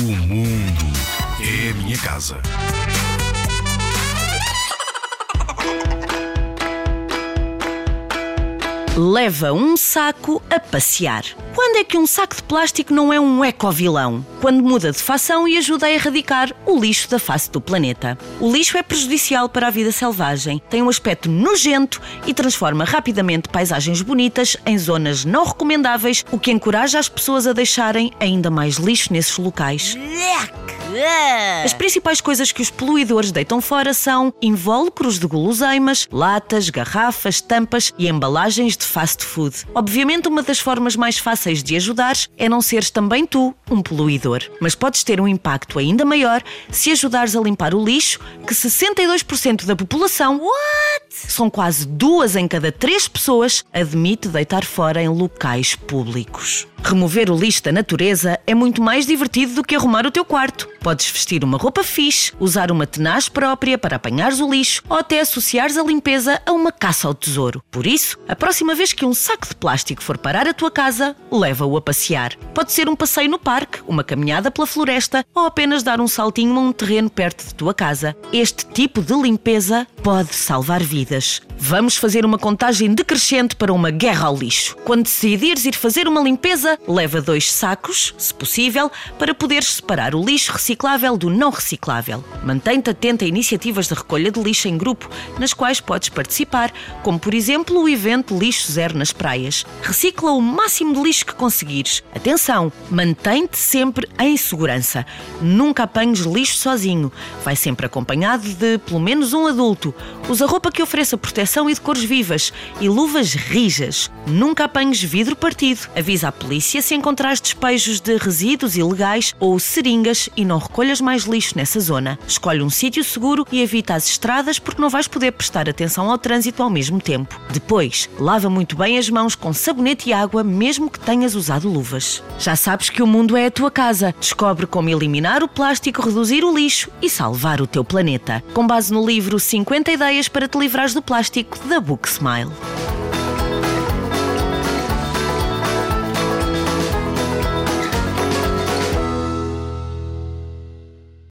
O mundo é a minha casa. Leva um saco a passear. Quando é que um saco de plástico não é um ecovilão? Quando muda de fação e ajuda a erradicar o lixo da face do planeta. O lixo é prejudicial para a vida selvagem, tem um aspecto nojento e transforma rapidamente paisagens bonitas em zonas não recomendáveis, o que encoraja as pessoas a deixarem ainda mais lixo nesses locais. As principais coisas que os poluidores deitam fora são invólucros de guloseimas, latas, garrafas, tampas e embalagens de fast food. Obviamente, uma das formas mais fáceis de ajudares é não seres também tu um poluidor. Mas podes ter um impacto ainda maior se ajudares a limpar o lixo que 62% da população. What? São quase duas em cada três pessoas admite deitar fora em locais públicos. Remover o lixo da natureza é muito mais divertido do que arrumar o teu quarto. Podes vestir uma roupa fixe, usar uma tenaz própria para apanhares o lixo ou até associares a limpeza a uma caça ao tesouro. Por isso, a próxima vez que um saco de plástico for parar a tua casa, leva-o a passear. Pode ser um passeio no parque, uma caminhada pela floresta ou apenas dar um saltinho a um terreno perto de tua casa. Este tipo de limpeza pode salvar vidas. Vamos fazer uma contagem decrescente para uma guerra ao lixo. Quando decidires ir fazer uma limpeza, leva dois sacos, se possível, para poderes separar o lixo reciclável do não reciclável. Mantém-te atento a iniciativas de recolha de lixo em grupo, nas quais podes participar, como por exemplo o evento Lixo Zero nas praias. Recicla o máximo de lixo que conseguires. Atenção, mantém-te sempre em segurança. Nunca apanhes lixo sozinho. Vai sempre acompanhado de pelo menos um adulto. Usa roupa que ofereça proteção e de cores vivas e luvas rijas. Nunca apanhes vidro partido. Avisa a polícia se encontrares despejos de resíduos ilegais ou seringas e não recolhas mais lixo nessa zona. Escolhe um sítio seguro e evita as estradas porque não vais poder prestar atenção ao trânsito ao mesmo tempo. Depois, lava muito bem as mãos com sabonete e água, mesmo que tenhas usado luvas. Já sabes que o mundo é a tua casa. Descobre como eliminar o plástico, reduzir o lixo e salvar o teu planeta. Com base no livro 50 ideias para te livrares do plástico da Book Smile.